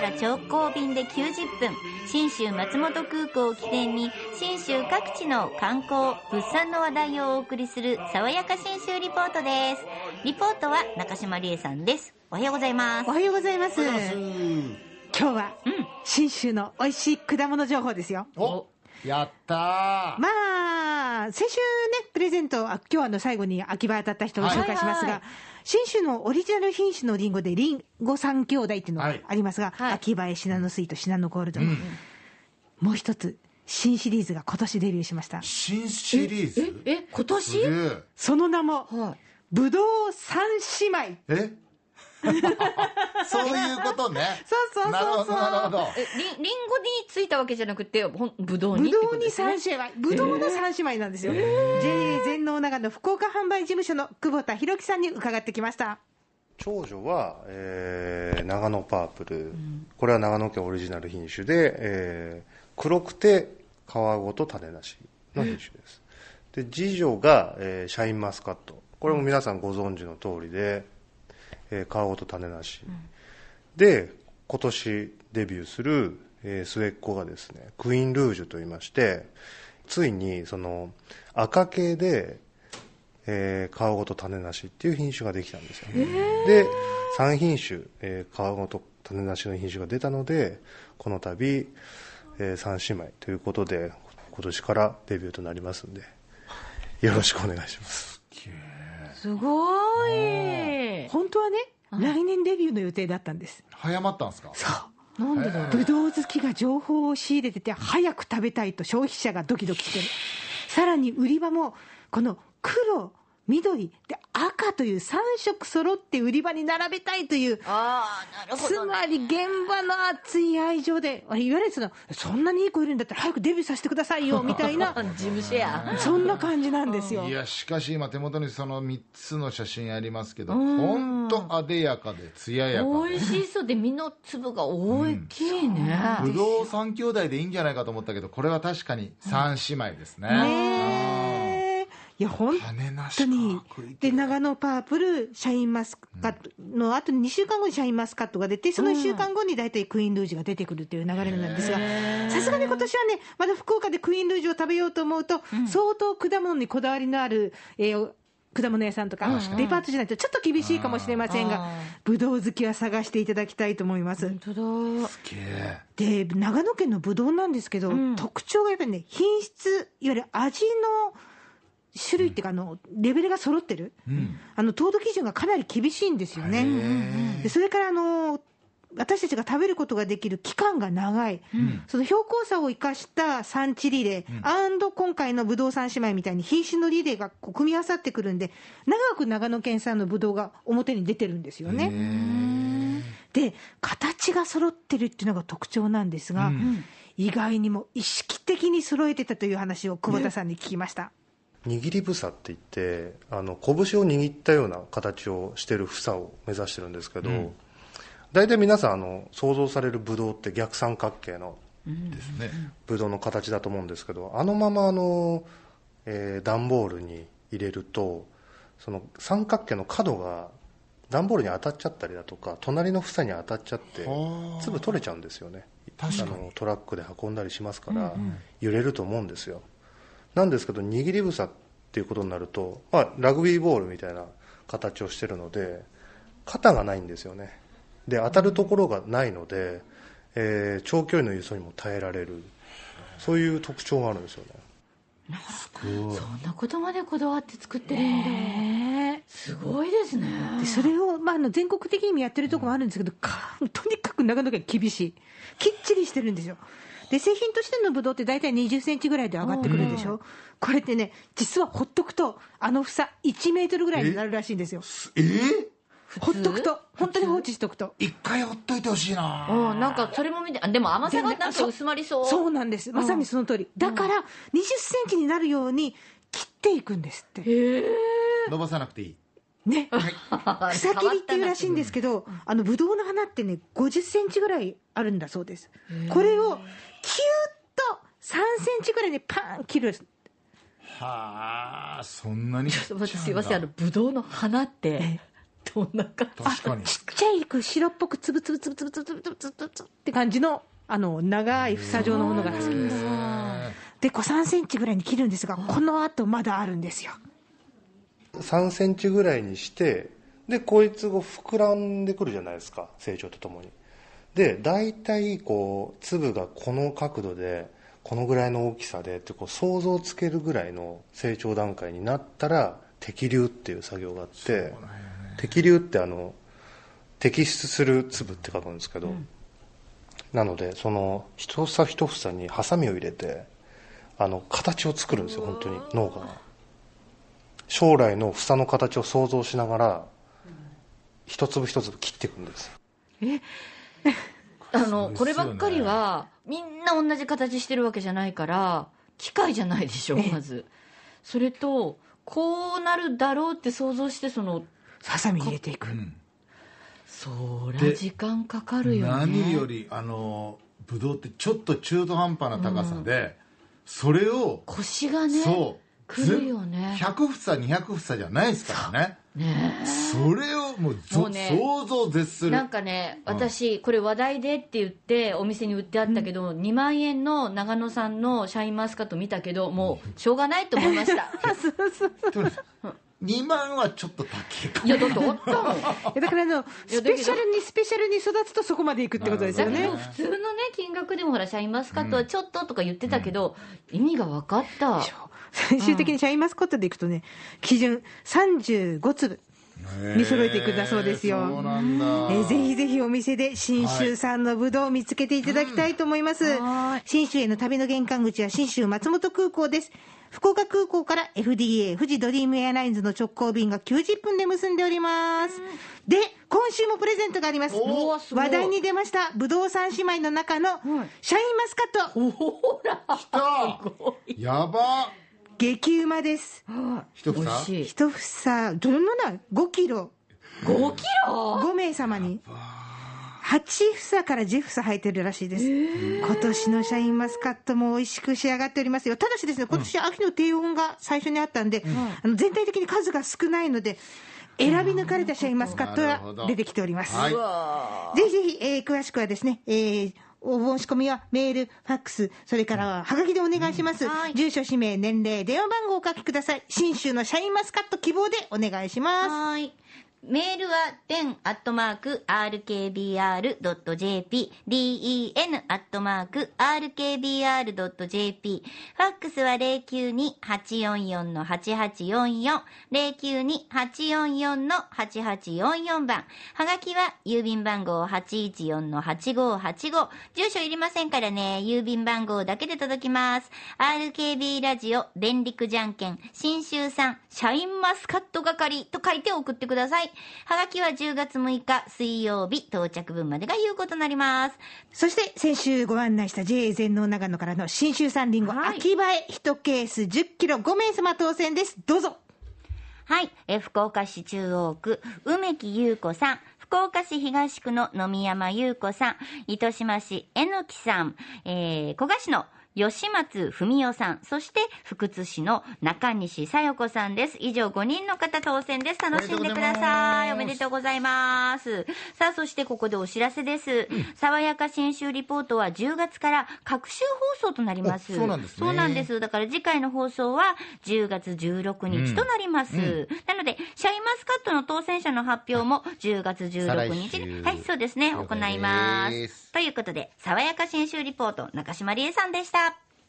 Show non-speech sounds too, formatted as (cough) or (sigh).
から直行便で90分信州松本空港を起点に信州各地の観光物産の話題をお送りする爽やか信州リポートです。リポートは中島理恵さんです。おはようございます。おはようございます。今日は信州の美味しい果物情報ですよ。おやったー。まあ先週ねプレゼントあ今日はあの最後に秋葉当たった人を紹介しますが、はいはい信州のオリジナル品種のリンゴでリンゴ三兄弟っていうのがはい。ありますが、はい。秋葉えシナノスイートシナノゴールド、うん。もう一つ新シリーズが今年デビューしました。新シリーズ？え今年？その名もはぶどう三姉妹。え？(laughs) そういうことね。そうそうそうそう。なるほどなるほど。えりリンゴについたわけじゃなくてほんぶどうにぶってことですどうに三ね姉妹、ぶどうの三姉妹なんですよ。JA 全農長野福岡販売事務所の久保田博樹さんに伺ってきました。長女は、えー長野パープル、これは長野県オリジナル品種で、えー黒くて皮ごと種なしの品種です、で次女が、えーシャインマスカット。これも皆さんご存知の通りで、えー皮ごと種なし、で今年デビューする、えー末っ子がですねクイーンルージュといいましてついにその赤系でえー皮ごと種なしっていう品種ができたんですよ、で3品種、えー皮ごと種なしの品種が出たのでこの度、え3姉妹ということで今年からデビューとなりますんでよろしくお願いしますすごい本当はね、来年デビューの予定だったんです。早まったんですか？そう。なんでだろうぶどう好きが情報を仕入れてて、早く食べたいと消費者がドキドキしてる。さらに売り場も、この黒、緑、で赤という3色揃って売り場に並べたいという、ああなるほつど、ね、まり現場の熱い愛情で、あれ言われてたの、そんなにいい子いるんだったら早くデビューさせてくださいよ、(laughs) みたいな、事務シェアそんな感じなんですよ。い。やしかし今手元にその3つの写真ありますけど本当あでやかで艶やか美味しそうで実の粒が大きいね、ぶどう三兄弟でいいんじゃないかと思ったけどこれは確かに三姉妹ですね。ねえいや本当に。で長野パープル、シャインマスカットのあと2週間後にシャインマスカットが出て、その1週間後に大体クイーンルージュが出てくるという流れなんですが、さすがに今年はね、まだ福岡でクイーンルージュを食べようと思うと、相当果物にこだわりのある、えー果物屋さんとか、デパートじゃないとちょっと厳しいかもしれませんがぶどう好きは探していただきたいと思います。本当だ。すげえで長野県のぶどうなんですけど、ん。特徴がやっぱりね品質いわゆる味の種類っていうかあのレベルが揃ってる、うん。あの糖度基準がかなり厳しいんですよね。でそれからあの私たちが食べることができる期間が長い、その標高差を生かした産地リレー、アンド今回のぶどう三姉妹みたいに品種のリレーがこう組み合わさってくるんで長く長野県産のぶどうが表に出てるんですよね。で形が揃ってるっていうのが特徴なんですが、うん。意外にも意識的に揃えてたという話を久保田さんに聞きました、握り房って言ってあの拳を握ったような形をしてる房を目指してるんですけど、うん。大体皆さんあの想像されるブドウって逆三角形のブドウの形だと思うんですけどあのままあの、えー段ボールに入れるとその三角形の角が段ボールに当たっちゃったりだとか隣の房に当たっちゃってはあ。粒取れちゃうんですよね。確かに。あのトラックで運んだりしますから、揺れると思うんですよなんですけど握り房っていうことになると、まあ、ラグビーボールみたいな形をしてるので肩がないんですよね。で当たるところがないので、えー長距離の輸送にも耐えられる。そういう特徴があるんですよね。そんなことまでこだわって作ってるんだ、ねすごいですね。でそれを、まあ、あの全国的にもやってるところもあるんですけど、かとにかく長野県厳しい。きっちりしてるんですよで製品としてのブドウって大体20センチぐらいで上がってくるでしょ、これってね実はほっとくとあの房1メートルぐらいになるらしいんですよ。え？ーほっとくと本当に放置しとくと。一回ほっといてほしいな。うんなんかそれも見てあでも甘さがなんか薄まりそう。そうなんです。まさにその通り。だから20センチになるように切っていくんですって。へえ伸ばさなくていい。ね。(laughs) 草切りっていうらしいんですけど、あのブドウの花ってね、50センチぐらいあるんだそうです。これをキューッと3センチぐらいでパーン切る。はあそんなにちょっと待ってすいませんあのブドウの花ってどんな感じ？確かに。ちっちゃい白っぽくつぶつぶつぶつぶつぶつぶつぶつぶつって感じのあの長い房状のものが好きですでこう3センチぐらいに切るんですがこの後まだあるんですよ3センチぐらいにしてでこいつが膨らんでくるじゃないですか成長とともにで大体こう粒がこの角度でこのぐらいの大きさでってこう想像つけるぐらいの成長段階になったら摘粒っていう作業があって摘粒ってあの摘出する粒って書くんですけど、なのでその一房一房にハサミを入れてあの形を作るんですよ本当に農家が。将来の房の形を想像しながら一粒一粒切っていくんです (laughs) あのこればっかりはみんな同じ形してるわけじゃないから機械じゃないでしょまず。それとこうなるだろうって想像してそのハサミ入れていく。そりゃ時間かかるよね。何よりあのブドウってちょっと中途半端な高さで、それを腰がねそうくるよね。ず100房200房じゃないですからね。ねそれをもうぞもうね。想像を絶する。なんかね私これ話題でって言ってお店に売ってあったけど、2万円の長野産のシャインマスカット見たけどもうしょうがないと思いました。(laughs) 2万はちょっと高いかいやだってあった (laughs) だからあのスペシャルにスペシャルに育つとそこまでいくってことですだけよねど普通のね金額でもほらシャインマスカットはちょっととか言ってたけど、意味が分かった最終的にシャインマスカットでいくとね基準35粒に揃えていくんだそうですよ。そうなんだえーぜひぜひお店で信州産のぶどうを見つけていただきたいと思います。はい信州への旅の玄関口は信州松本空港です。福岡空港から FDA 富士ドリームエアラインズの直行便が90分で結んでおります。で、今週もプレゼントがあります。話題に出ました、ぶどう三姉妹の中のシャインマスカット、ほら来たやば激うまです。一房？美味しい。一房、どのな、5キロ。5キロ？5名様に。8房から10房入ってるらしいです、今年のシャインマスカットも美味しく仕上がっておりますよ。ただしですね今年秋の低温が最初にあったんで、あの全体的に数が少ないので選び抜かれたシャインマスカットが出てきております、はい。ぜひぜひ、えー詳しくはですね、えーお申し込みはメール、ファックス、それからははがきでお願いします。はい住所、氏名、年齢、電話番号をお書きください。信州のシャインマスカット希望でお願いします。はーい。メールは、den アットマーク rkbr.jp、den アットマーク rkbr.jp、ファックスは092-844-8844、092-844-8844番、はがきは郵便番号814-8585、住所いりませんからね、郵便番号だけで届きます。RKB ラジオ、電力じゃんけん、新州産、シャインマスカット係と書いて送ってください。はがきは10月6日水曜日到着分までが有効となります。そして先週ご案内した JA 全農長野からの信州産リンゴ、はい秋映え1ケース10キロ5名様当選です。どうぞ。はい。え福岡市中央区、梅木優子さん。福岡市東区の野見山優子さん。糸島市えのきさん。えー、古賀市の吉松文夫さん。そして、福津市の中西さよ子さんです。以上5人の方当選です。楽しんでください。おめでとうございます。さあ、そしてここでお知らせです。爽やか新州リポートは10月から各週放送となります。おそうなんですねそうなんです。だから次回の放送は10月16日となります。なので、シャインマスカットの当選者の発表も10月16日に、はい、そうですね、行います。ということで、爽やか新州リポート、中島理恵さんでした。